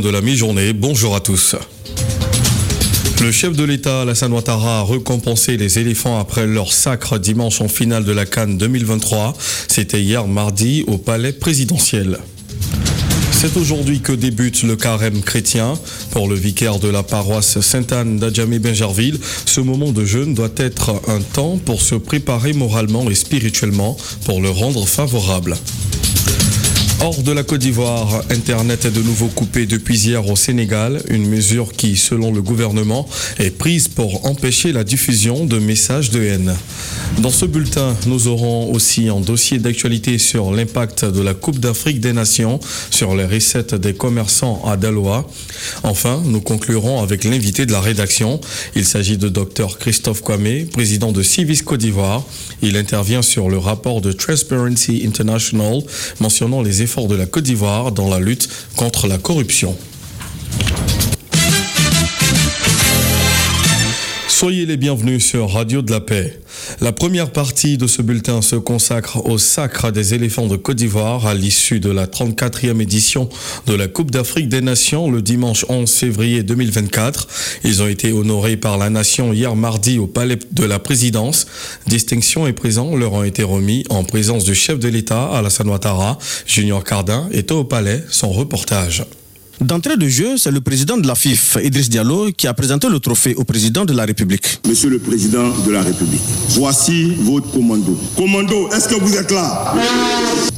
de la mi-journée. Bonjour à tous. Le chef de l'État, Alassane Ouattara, a récompensé les éléphants après leur sacre dimanche en finale de la Cannes 2023. C'était hier mardi au palais présidentiel. C'est aujourd'hui que débute le carême chrétien. Pour le vicaire de la paroisse Sainte-Anne d'Adjamé-Benjerville, ce moment de jeûne doit être un temps pour se préparer moralement et spirituellement pour le rendre favorable. Hors de la Côte d'Ivoire, Internet est de nouveau coupé depuis hier au Sénégal, une mesure qui, selon le gouvernement, est prise pour empêcher la diffusion de messages de haine. Dans ce bulletin, nous aurons aussi un dossier d'actualité sur l'impact de la Coupe d'Afrique des Nations sur les recettes des commerçants à Daloa. Enfin, nous conclurons avec l'invité de la rédaction. Il s'agit de Dr Christophe Kwame, président de Civis Côte d'Ivoire. Il intervient sur le rapport de Transparency International mentionnant les de la Côte d'Ivoire dans la lutte contre la corruption. Soyez les bienvenus sur Radio de la Paix. La première partie de ce bulletin se consacre au sacre des éléphants de Côte d'Ivoire à l'issue de la 34e édition de la Coupe d'Afrique des Nations le dimanche 11 février 2024. Ils ont été honorés par la nation hier mardi au palais de la présidence. Distinction et présents leur ont été remis en présence du chef de l'État Alassane Ouattara. Junior Cardin était au palais, son reportage. D'entrée de jeu, c'est le président de la FIF, Idriss Diallo, qui a présenté le trophée au président de la République. Monsieur le président de la République, voici votre commando. Commando, est-ce que vous êtes là?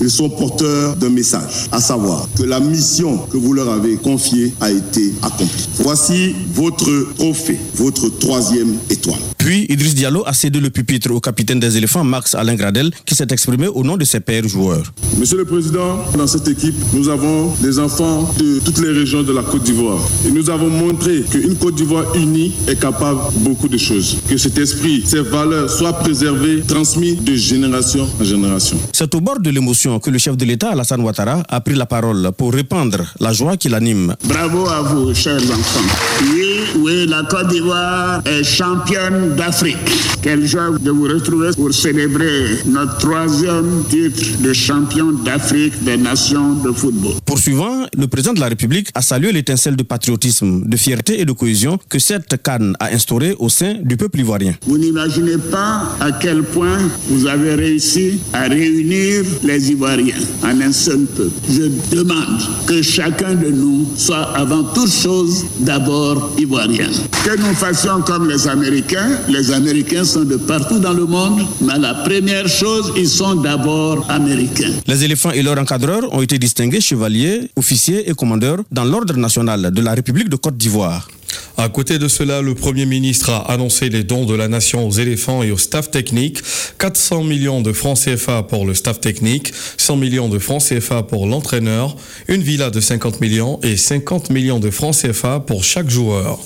Ils sont porteurs d'un message, à savoir que la mission que vous leur avez confiée a été accomplie. Voici votre trophée, votre troisième étoile. Puis, Idriss Diallo a cédé le pupitre au capitaine des éléphants, Max Alain Gradel, qui s'est exprimé au nom de ses pères joueurs. Monsieur le Président, dans cette équipe, nous avons des enfants de toutes les régions de la Côte d'Ivoire. Et nous avons montré qu'une Côte d'Ivoire unie est capable de beaucoup de choses. Que cet esprit, ces valeurs soient préservées, transmises de génération en génération. C'est au bord de l'émotion que le chef de l'État, Alassane Ouattara, a pris la parole pour répandre la joie qui l'anime. Bravo à vous, chers enfants. Oui, oui, la Côte d'Ivoire est championne d'Afrique. Quelle joie de vous retrouver pour célébrer notre troisième titre de champion d'Afrique des nations de football. Poursuivant, le président de la République a salué l'étincelle de patriotisme, de fierté et de cohésion que cette canne a instauré au sein du peuple ivoirien. Vous n'imaginez pas à quel point vous avez réussi à réunir les Ivoiriens en un seul peuple. Je demande que chacun de nous soit avant toute chose d'abord ivoirien. Que nous fassions comme les Américains. Les Américains sont de partout dans le monde, mais la première chose, ils sont d'abord américains. Les éléphants et leurs encadreurs ont été distingués chevaliers, officiers et commandeurs dans l'ordre national de la République de Côte d'Ivoire. À côté de cela, le Premier ministre a annoncé les dons de la nation aux éléphants et au staff technique. 400 millions de francs CFA pour le staff technique, 100 millions de francs CFA pour l'entraîneur, une villa de 50 millions et 50 millions de francs CFA pour chaque joueur.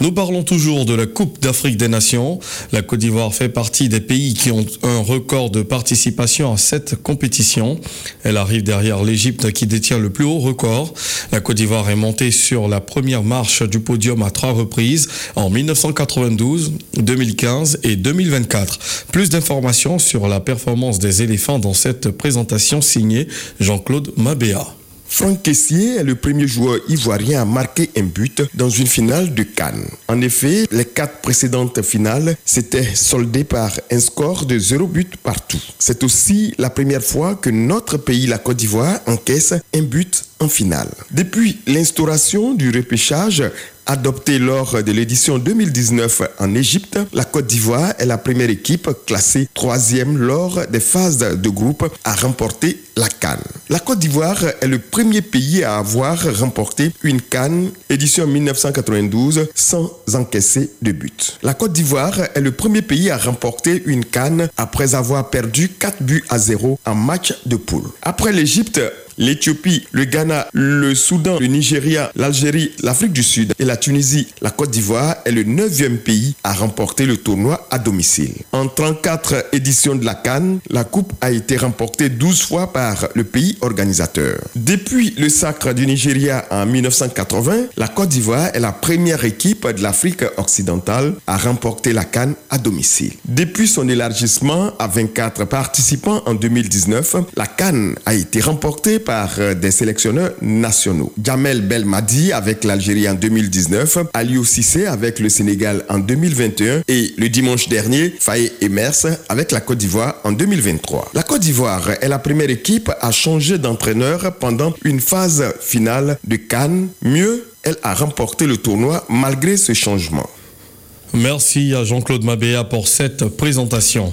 Nous parlons toujours de la Coupe d'Afrique des Nations. La Côte d'Ivoire fait partie des pays qui ont un record de participation à cette compétition. Elle arrive derrière l'Égypte qui détient le plus haut record. La Côte d'Ivoire est montée sur la première marche du podium à trois reprises en 1992, 2015 et 2024. Plus d'informations sur la performance des éléphants dans cette présentation signée Jean-Claude Mabéa. Franck Kessier est le premier joueur ivoirien à marquer un but dans une finale de Cannes. En effet, les quatre précédentes finales s'étaient soldées par un score de 0 but partout. C'est aussi la première fois que notre pays, la Côte d'Ivoire, encaisse un but en finale. Depuis l'instauration du repêchage adopté lors de l'édition 2019 en Égypte, la Côte d'Ivoire est la première équipe classée troisième lors des phases de groupe à remporter la Cannes. La Côte d'Ivoire est le premier pays à avoir remporté une Cannes édition 1992 sans encaisser de but. La Côte d'Ivoire est le premier pays à remporter une Cannes après avoir perdu 4 buts à 0 en match de poule. Après l'Égypte, l'Éthiopie, le Ghana, le Soudan, le Nigeria, l'Algérie, l'Afrique du Sud et la Tunisie. La Côte d'Ivoire est le neuvième pays à remporter le tournoi à domicile. En 34 éditions de la Cannes, la Coupe a été remportée 12 fois par le pays organisateur. Depuis le sacre du Nigeria en 1980, la Côte d'Ivoire est la première équipe de l'Afrique occidentale à remporter la Cannes à domicile. Depuis son élargissement à 24 participants en 2019, la Cannes a été remportée par des sélectionneurs nationaux. Jamel Belmadi avec l'Algérie en 2019, Aliou Cissé avec le Sénégal en 2021 et le dimanche dernier, Faye Emers avec la Côte d'Ivoire en 2023. La Côte d'Ivoire est la première équipe à changer d'entraîneur pendant une phase finale de Cannes. Mieux, elle a remporté le tournoi malgré ce changement. Merci à Jean-Claude Mabéa pour cette présentation.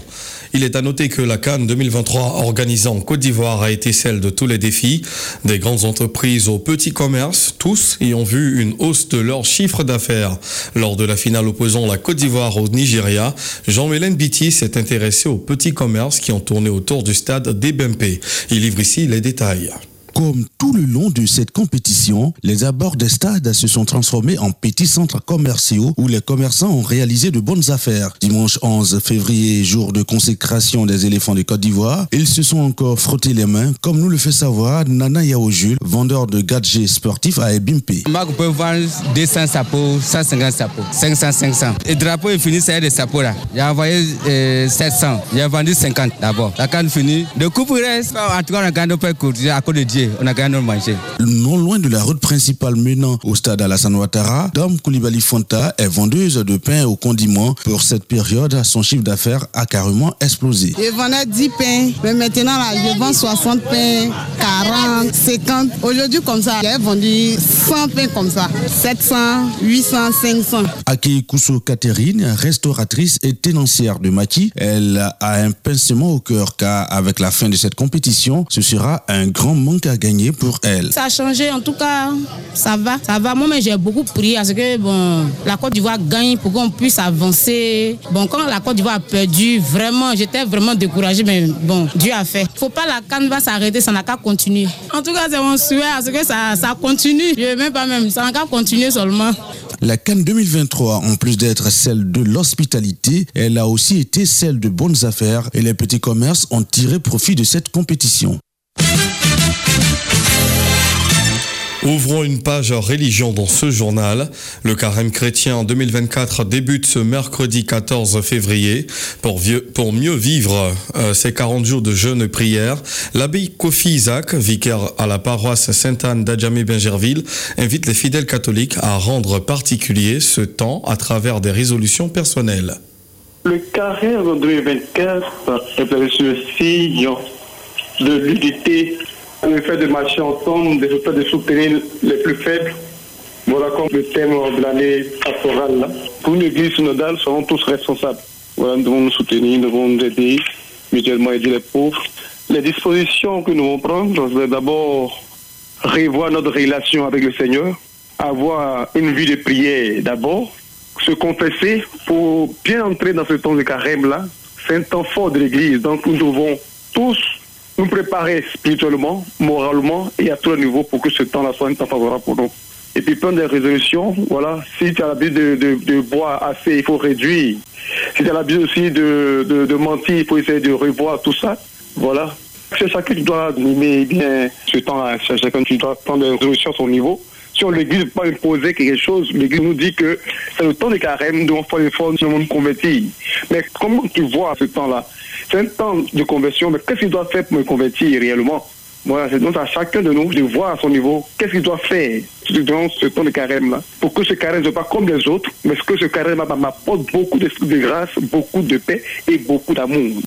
Il est à noter que la Cannes 2023 organisée en Côte d'Ivoire a été celle de tous les défis, des grandes entreprises au petit commerce, tous y ont vu une hausse de leur chiffre d'affaires. Lors de la finale opposant la Côte d'Ivoire au Nigeria, Jean-Mélène Bitty s'est intéressé aux petits commerces qui ont tourné autour du stade d'Ebempe. Il livre ici les détails. Comme tout le long de cette compétition, les abords des stades se sont transformés en petits centres commerciaux où les commerçants ont réalisé de bonnes affaires. Dimanche 11 février, jour de consécration des éléphants de Côte d'Ivoire, ils se sont encore frottés les mains, comme nous le fait savoir Nana Yao Jules, vendeur de gadgets sportifs à Ebimpe. Marc peut vendre 200 sapots, 150 sapots, 500, 500. Le drapeau est fini, c'est des sapots là. J'ai envoyé euh, 700, j'ai vendu 50 d'abord. La canne finie. Le coup reste, en tout cas, on a gagné pas à cause de Dieu on a gagné notre marché. Non loin de la route principale menant au stade Alassane Ouattara, Dom Koulibaly Fonta est vendeuse de pain au condiment. Pour cette période, son chiffre d'affaires a carrément explosé. Je vendais 10 pains, mais maintenant là, je vends 60 pains, 40, 50. Aujourd'hui, comme ça, j'ai vendu 100 pains comme ça. 700, 800, 500. Aki Kousso Catherine, restauratrice et tenancière de Maki, elle a un pincement au cœur car avec la fin de cette compétition, ce sera un grand manque à gagner pour elle. Ça a changé, en tout cas, ça va. Ça va. Moi, mais j'ai beaucoup prié parce que bon, la Côte d'Ivoire gagne pour qu'on puisse avancer. Bon, quand la Côte d'Ivoire a perdu, vraiment, j'étais vraiment découragée, mais bon, Dieu a fait. Faut pas la canne va s'arrêter, ça n'a qu'à continuer. En tout cas, c'est mon souhait parce que ça, ça continue. Je veux même pas même, ça n'a qu'à continuer seulement. La Cannes 2023, en plus d'être celle de l'hospitalité, elle a aussi été celle de bonnes affaires et les petits commerces ont tiré profit de cette compétition. Ouvrons une page religion dans ce journal. Le carême chrétien 2024 débute ce mercredi 14 février. Pour, mieux vivre euh, ces 40 jours de jeûne et prière, l'abbé Kofi Isaac, vicaire à la paroisse Sainte-Anne d'Adjamé-Bengerville, invite les fidèles catholiques à rendre particulier ce temps à travers des résolutions personnelles. Le carême 2024 est le signe de l'unité le fait de marcher ensemble, le fait de soutenir les plus faibles. Voilà comme le thème de l'année pastorale. Pour une église synodale, seront tous responsables. Nous devons nous soutenir, nous devons nous aider, mutuellement aider les pauvres. Les dispositions que nous allons prendre, c'est d'abord revoir notre relation avec le Seigneur, avoir une vie de prière d'abord, se confesser pour bien entrer dans ce temps de carême-là. C'est un temps fort de l'Église, donc nous devons tous nous préparer spirituellement, moralement et à tous les niveaux pour que ce temps-là soit un temps favorable pour nous. Et puis prendre des résolutions, voilà, si tu as l'habitude de, boire assez, il faut réduire. Si tu as l'habitude aussi de, mentir, il faut essayer de revoir tout ça. Voilà. C'est chacun qui doit animer bien ce temps-là. Chacun qui doit prendre des résolutions à son niveau. Si on l'Église pas imposer quelque chose, l'Église nous dit que c'est le temps des carèmes, nous devons faire l'effort nous convertir. Mais comment tu vois ce temps-là? C'est un temps de conversion, mais qu'est-ce qu'il doit faire pour me convertir réellement? Voilà, c'est donc à chacun de nous de voir à son niveau qu'est-ce qu'il doit faire dans ce temps de carême-là. Pour que ce carême ne soit pas comme les autres, mais que ce carême m'apporte beaucoup de grâce, beaucoup de paix et beaucoup d'amour.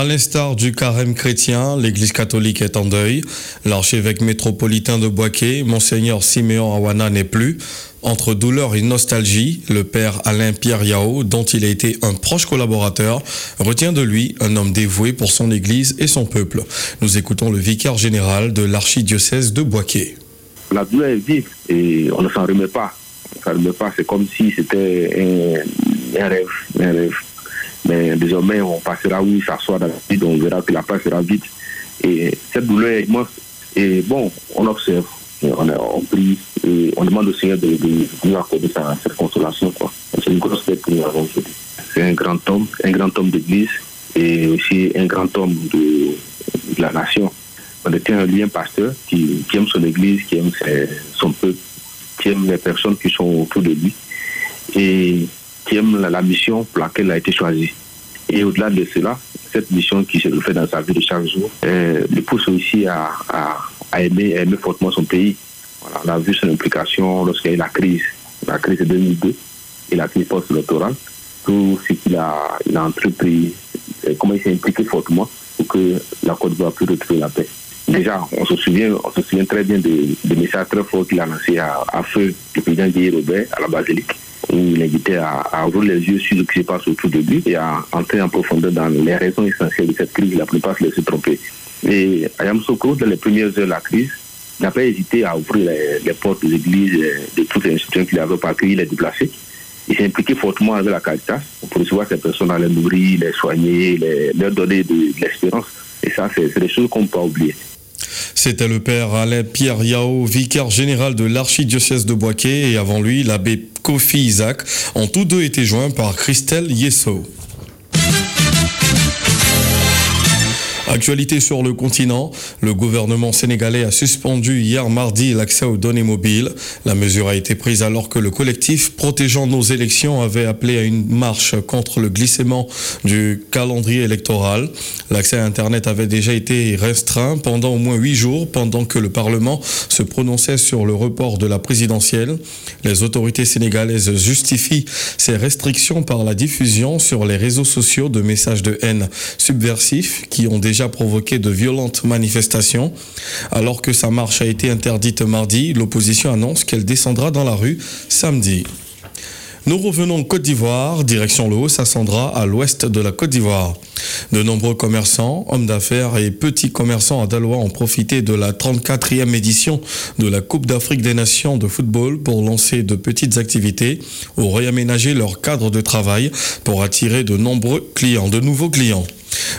À l'instar du carême chrétien, l'Église catholique est en deuil. L'archevêque métropolitain de Boaké, Monseigneur Siméon Awana, n'est plus. Entre douleur et nostalgie, le père Alain Pierre Yao, dont il a été un proche collaborateur, retient de lui un homme dévoué pour son Église et son peuple. Nous écoutons le vicaire général de l'archidiocèse de Boaké. La douleur est vive et on ne s'en remet pas. On ne s'en remet pas. C'est comme si c'était un rêve. Mais désormais, on passera, oui, s'asseoir dans la vie, on verra que la place sera vide. Et cette douleur est immense. Et bon, on observe, on, prie, et on demande au Seigneur de, nous accorder sa, cette consolation. C'est une grosse fête que nous avons aujourd'hui. C'est un grand homme, un grand homme d'église et aussi un grand homme de, la nation. On était un lien pasteur qui, aime son église, qui aime son peuple, qui aime les personnes qui sont autour de lui et qui aime la, mission pour laquelle il a été choisi. Et au-delà de cela, cette mission qui se refait dans sa vie de chaque jour euh, le pousse aussi à, aimer, à aimer fortement son pays. On a vu son implication lorsqu'il y a eu la crise, la crise de 2002 et la crise post-électorale. Tout ce qu'il a, il a entrepris, euh, comment il s'est impliqué fortement pour que la Côte d'Ivoire puisse retrouver la paix. Déjà, on se souvient, on se souvient très bien des de messages très forts qu'il a lancés à, à feu le président Guy Robert à la basilique, où il invitait à, à ouvrir les yeux sur ce qui se passe autour de lui et à entrer en profondeur dans les raisons essentielles de cette crise. La plupart se laissaient tromper. Et Ayam Soko, dans les premières heures de la crise, n'a pas hésité à ouvrir les, les portes des églises, de toutes les institutions qu'il avait pour accueillir les déplacés. Il s'est impliqué fortement avec la Caritas pour recevoir ces personnes, les nourrir, les soigner, les, leur donner de, l'espérance. Et ça, c'est des choses qu'on ne peut pas oublier. C'était le père Alain Pierre Yao, vicaire général de l'archidiocèse de Boaké, et avant lui, l'abbé Kofi Isaac. En tous deux été joints par Christelle Yesso. Actualité sur le continent, le gouvernement sénégalais a suspendu hier mardi l'accès aux données mobiles. La mesure a été prise alors que le collectif protégeant nos élections avait appelé à une marche contre le glissement du calendrier électoral. L'accès à Internet avait déjà été restreint pendant au moins huit jours pendant que le Parlement se prononçait sur le report de la présidentielle. Les autorités sénégalaises justifient ces restrictions par la diffusion sur les réseaux sociaux de messages de haine subversifs qui ont déjà provoqué de violentes manifestations. Alors que sa marche a été interdite mardi, l'opposition annonce qu'elle descendra dans la rue samedi. Nous revenons en Côte d'Ivoire, direction le Haut-Sassandra, à l'ouest de la Côte d'Ivoire. De nombreux commerçants, hommes d'affaires et petits commerçants à Dalois ont profité de la 34e édition de la Coupe d'Afrique des Nations de football pour lancer de petites activités ou réaménager leur cadre de travail pour attirer de nombreux clients, de nouveaux clients.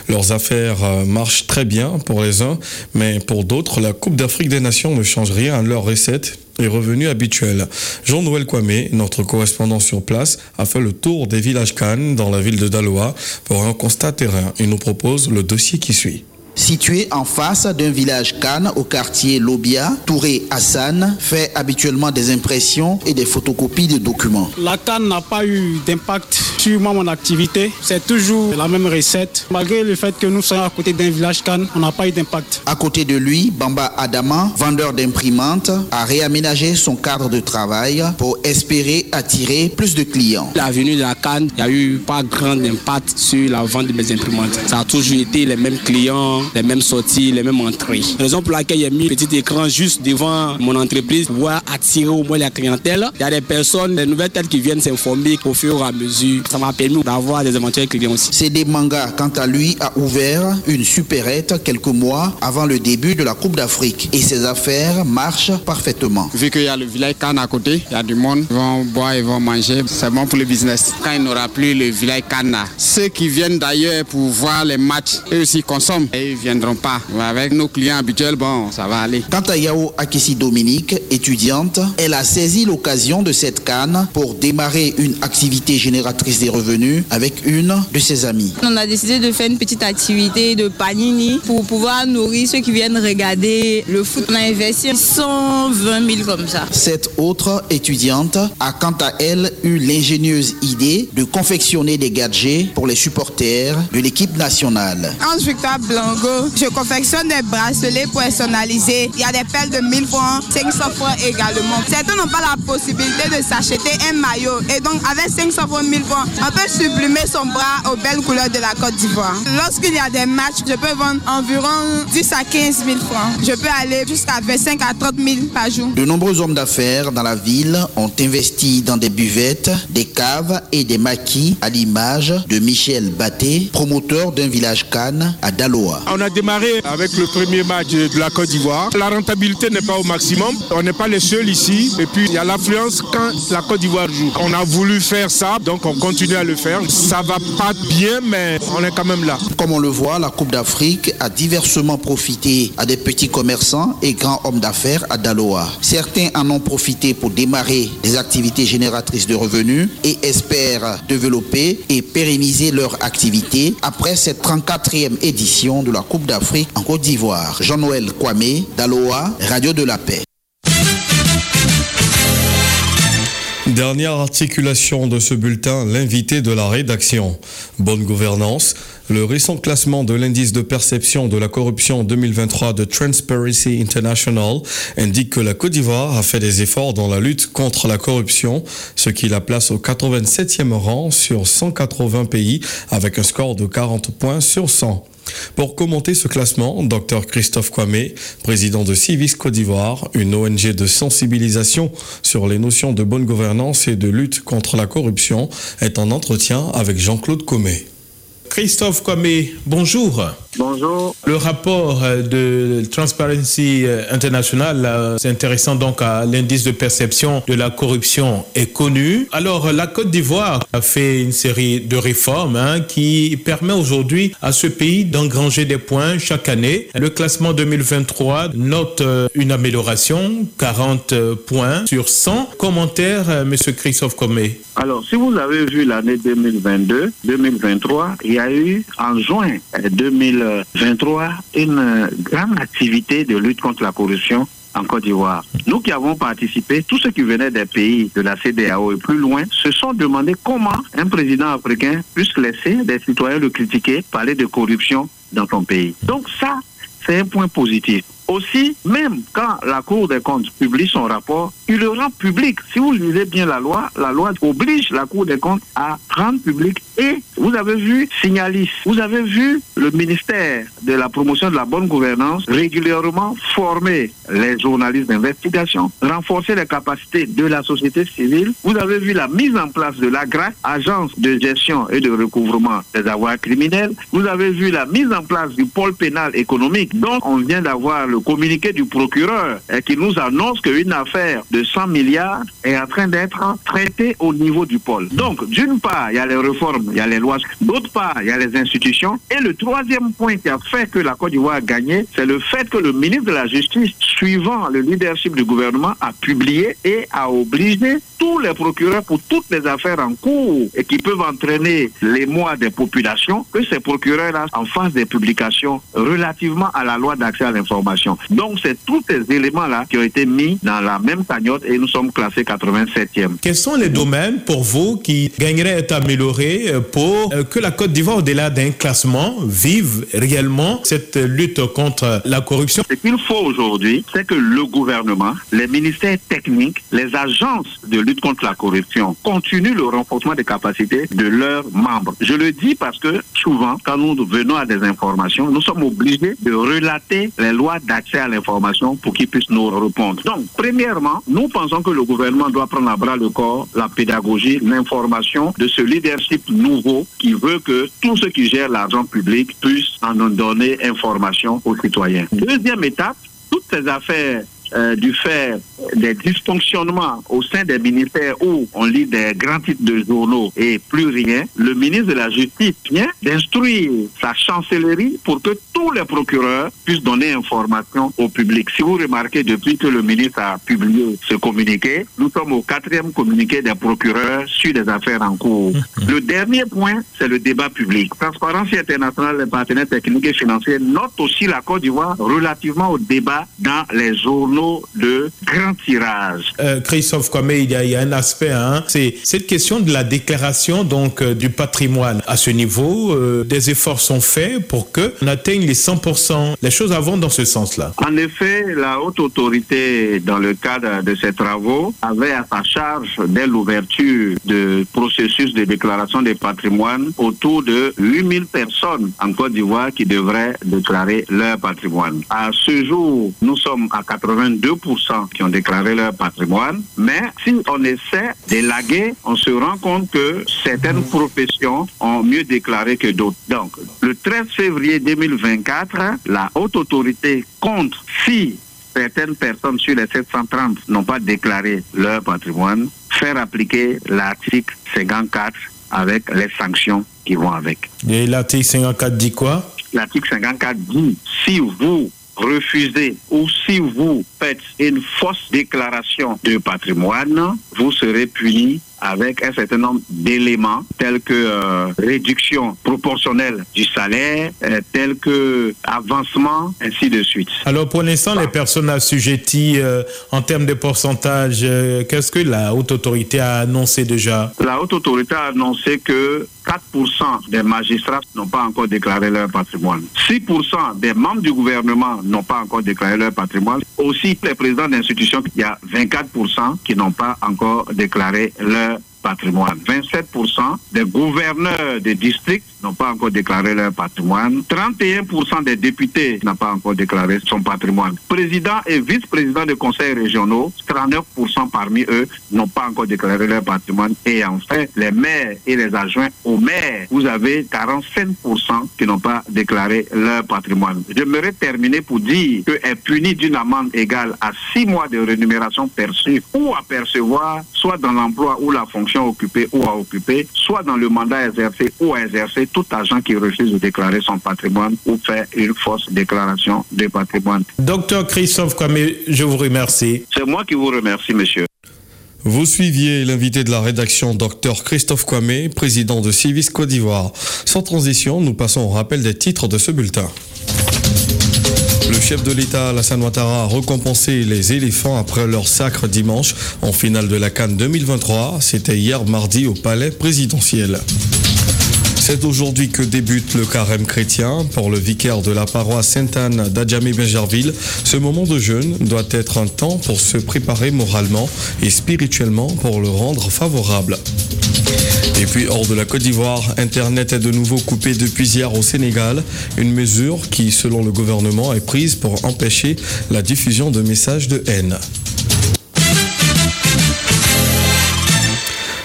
Leurs affaires euh, marchent très bien pour les uns, mais pour d'autres, la Coupe d'Afrique des Nations ne change rien à leurs recettes et revenus habituels. Jean-Noël Kwame, notre correspondant sur place, a fait le tour des villages Cannes dans la ville de Daloa pour un constat terrain. Il nous propose le dossier qui suit. Situé en face d'un village Cannes au quartier Lobia, Touré Hassan fait habituellement des impressions et des photocopies de documents. La canne n'a pas eu d'impact sur moi, mon activité. C'est toujours la même recette. Malgré le fait que nous soyons à côté d'un village Cannes, on n'a pas eu d'impact. À côté de lui, Bamba Adama, vendeur d'imprimantes, a réaménagé son cadre de travail pour espérer attirer plus de clients. La venue de la canne, il n'y a eu pas grand impact sur la vente de mes imprimantes. Ça a toujours été les mêmes clients, les mêmes sorties, les mêmes entrées. Raison pour laquelle j'ai mis un petit écran juste devant mon entreprise pour pouvoir attirer au moins la clientèle. Il y a des personnes, des nouvelles têtes qui viennent s'informer au fur et à mesure. Ça m'a permis d'avoir des éventuels clients aussi. CD Manga, quant à lui, a ouvert une supérette quelques mois avant le début de la Coupe d'Afrique et ses affaires marchent parfaitement. Vu qu'il y a le village Cannes à côté, il y a du monde, ils vont boire, ils vont manger, c'est bon pour le business. Quand il n'aura plus le village Cannes, ceux qui viennent d'ailleurs pour voir les matchs, eux aussi consomment et ils viendront pas. Mais avec nos clients habituels, bon, ça va aller. Quant à Yao Akissi Dominique, étudiante, elle a saisi l'occasion de cette canne pour démarrer une activité génératrice des revenus avec une de ses amies. On a décidé de faire une petite activité de panini pour pouvoir nourrir ceux qui viennent regarder le foot. On a investi 120 000 comme ça. Cette autre étudiante a quant à elle eu l'ingénieuse idée de confectionner des gadgets pour les supporters de l'équipe nationale. Ange Victor Je confectionne des bracelets personnalisés. Il y a des perles de 1000 francs, 500 francs également. Certains n'ont pas la possibilité de s'acheter un maillot. Et donc, avec 500 francs, 1000 francs, on peut sublimer son bras aux belles couleurs de la Côte d'Ivoire. Lorsqu'il y a des matchs, je peux vendre environ 10 à 15 000 francs. Je peux aller jusqu'à 25 à 30 000 par jour. De nombreux hommes d'affaires dans la ville ont investi dans des buvettes, des caves et des maquis à l'image de Michel Batté, promoteur d'un village Cannes à Daloa. On a démarré avec le premier match de la Côte d'Ivoire. La rentabilité n'est pas au maximum. On n'est pas les seuls ici. Et puis il y a l'affluence quand la Côte d'Ivoire joue. On a voulu faire ça, donc on continue à le faire. Ça va pas bien, mais on est quand même là. Comme on le voit, la Coupe d'Afrique a diversement profité à des petits commerçants et grands hommes d'affaires à Daloa. Certains en ont profité pour démarrer des activités génératrices de revenus et espèrent développer et pérenniser leur activité après cette 34e édition de la Coupe d'Afrique en Côte d'Ivoire. Jean-Noël Kwame, Daloa, Radio de la Paix. Dernière articulation de ce bulletin, l'invité de la rédaction. Bonne gouvernance. Le récent classement de l'indice de perception de la corruption 2023 de Transparency International indique que la Côte d'Ivoire a fait des efforts dans la lutte contre la corruption, ce qui la place au 87e rang sur 180 pays avec un score de 40 points sur 100. Pour commenter ce classement, Dr Christophe Kwame, président de Civis Côte d'Ivoire, une ONG de sensibilisation sur les notions de bonne gouvernance et de lutte contre la corruption, est en entretien avec Jean-Claude Comé. Christophe Kwame, bonjour. Bonjour. Le rapport de Transparency International s'intéressant donc à l'indice de perception de la corruption est connu. Alors la Côte d'Ivoire a fait une série de réformes hein, qui permet aujourd'hui à ce pays d'engranger des points chaque année. Le classement 2023 note une amélioration, 40 points sur 100. Commentaire, Monsieur Christophe Comé. Alors, si vous avez vu l'année 2022-2023, il y a eu en juin 2023 une grande activité de lutte contre la corruption en Côte d'Ivoire. Nous qui avons participé, tous ceux qui venaient des pays de la CDAO et plus loin, se sont demandé comment un président africain puisse laisser des citoyens le critiquer, parler de corruption dans son pays. Donc ça, c'est un point positif. Aussi, même quand la Cour des comptes publie son rapport, il le rend public. Si vous lisez bien la loi, la loi oblige la Cour des comptes à rendre public. Vous avez vu Signalis, vous avez vu le ministère de la promotion de la bonne gouvernance régulièrement former les journalistes d'investigation, renforcer les capacités de la société civile. Vous avez vu la mise en place de l'AGRAC, Agence de gestion et de recouvrement des avoirs criminels. Vous avez vu la mise en place du pôle pénal économique. Donc, on vient d'avoir le communiqué du procureur qui nous annonce qu'une affaire de 100 milliards est en train d'être traitée au niveau du pôle. Donc, d'une part, il y a les réformes, il y a les lois. D'autre part, il y a les institutions. Et le troisième point qui a fait que la Côte d'Ivoire a gagné, c'est le fait que le ministre de la Justice, suivant le leadership du gouvernement, a publié et a obligé tous les procureurs pour toutes les affaires en cours et qui peuvent entraîner les mois des populations, que ces procureurs-là en fassent des publications relativement à la loi d'accès à l'information. Donc, c'est tous ces éléments-là qui ont été mis dans la même cagnotte et nous sommes classés 87e. Quels sont les domaines pour vous qui gagneraient à être améliorés pour que la Côte d'Ivoire, au-delà d'un classement, vive réellement cette lutte contre la corruption? Ce qu'il faut aujourd'hui, c'est que le gouvernement, les ministères techniques, les agences de lutte contre la corruption continuent le renforcement des capacités de leurs membres. Je le dis parce que souvent, quand nous venons à des informations, nous sommes obligés de relater les lois d'accès à l'information pour qu'ils puissent nous répondre. Donc, premièrement, nous pensons que le gouvernement doit prendre à bras le corps la pédagogie, l'information de ce leadership nouveau qui veut que tous ceux qui gèrent l'argent public puissent en donner information aux citoyens. Deuxième étape, toutes ces affaires euh, du fait des dysfonctionnements au sein des ministères où on lit des grands titres de journaux et plus rien, le ministre de la Justice vient d'instruire sa chancellerie pour que tous les procureurs puissent donner information au public. Si vous remarquez, depuis que le ministre a publié ce communiqué, nous sommes au quatrième communiqué des procureurs sur des affaires en cours. Le dernier point, c'est le débat public. Transparence internationale, les partenaires techniques et financiers notent aussi la Côte d'Ivoire relativement au débat dans les journaux de grand tirage. Euh, Christophe Kwame, il y, a, il y, a un aspect, hein, c'est cette question de la déclaration donc euh, du patrimoine. À ce niveau, euh, des efforts sont faits pour que on atteigne les 100%. Les choses vont dans ce sens-là. En effet, la haute autorité, dans le cadre de ses travaux, avait à sa charge, dès l'ouverture du processus de déclaration des patrimoines, autour de 8000 personnes en Côte d'Ivoire qui devraient déclarer leur patrimoine. À ce jour, nous sommes à 82% qui ont déclaré leur patrimoine, mais si on essaie d'élaguer, on se rend compte que certaines professions ont mieux déclaré que d'autres. Donc, le 13 février 2024, la haute autorité compte si certaines personnes sur les 730 n'ont pas déclaré leur patrimoine, faire appliquer l'article 54 avec les sanctions qui vont avec. Et l'article 54 dit quoi? L'article 54 dit si vous refusez ou si vous faites une fausse déclaration de patrimoine, vous serez puni avec un certain nombre d'éléments tels que euh, réduction proportionnelle du salaire, euh, tels que avancement, ainsi de suite. Alors pour l'instant, les personnes assujetties euh, en termes de pourcentage, qu'est-ce que la haute autorité a annoncé déjà? La haute autorité a annoncé que 4% des magistrats n'ont pas encore déclaré leur patrimoine. 6% des membres du gouvernement n'ont pas encore déclaré leur patrimoine. Aussi, les présidents d'institutions, il y a 24% qui n'ont pas encore déclaré leur patrimoine. 27% des gouverneurs des districts n'ont pas encore déclaré leur patrimoine. 31% des députés n'ont pas encore déclaré son patrimoine. Président et vice-président de conseils régionaux, 39% parmi eux n'ont pas encore déclaré leur patrimoine. Et enfin, les maires et les adjoints aux maires, vous avez 45% qui n'ont pas déclaré leur patrimoine. J'aimerais terminer pour dire que est puni d'une amende égale à 6 mois de rémunération perçue ou à percevoir, soit dans l'emploi ou la fonction occupée ou à occuper, soit dans le mandat exercé ou à exercer tout agent qui refuse de déclarer son patrimoine ou fait une fausse déclaration de patrimoine. Docteur Christophe Kwame, je vous remercie. C'est moi qui vous remercie, monsieur. Vous suiviez l'invité de la rédaction, Dr Christophe Kwame, président de Civis Côte d'Ivoire. Sans transition, nous passons au rappel des titres de ce bulletin. Le chef de l'État, Alassane Ouattara, a récompensé les éléphants après leur sacre dimanche en finale de la Cannes 2023. C'était hier mardi au palais présidentiel. C'est aujourd'hui que débute le carême chrétien. Pour le vicaire de la paroisse Sainte-Anne d'Adjamé-Benjerville, ce moment de jeûne doit être un temps pour se préparer moralement et spirituellement pour le rendre favorable. Et puis hors de la Côte d'Ivoire, Internet est de nouveau coupé depuis hier au Sénégal, une mesure qui, selon le gouvernement, est prise pour empêcher la diffusion de messages de haine.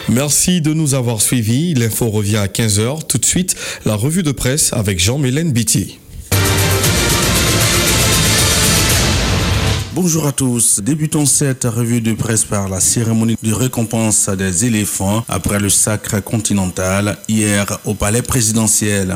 Merci de nous avoir suivis. L'info revient à 15h. Tout de suite, la revue de presse avec Jean-Mélène Bitty. Bonjour à tous. Débutons cette revue de presse par la cérémonie de récompense des éléphants après le sacre continental hier au palais présidentiel.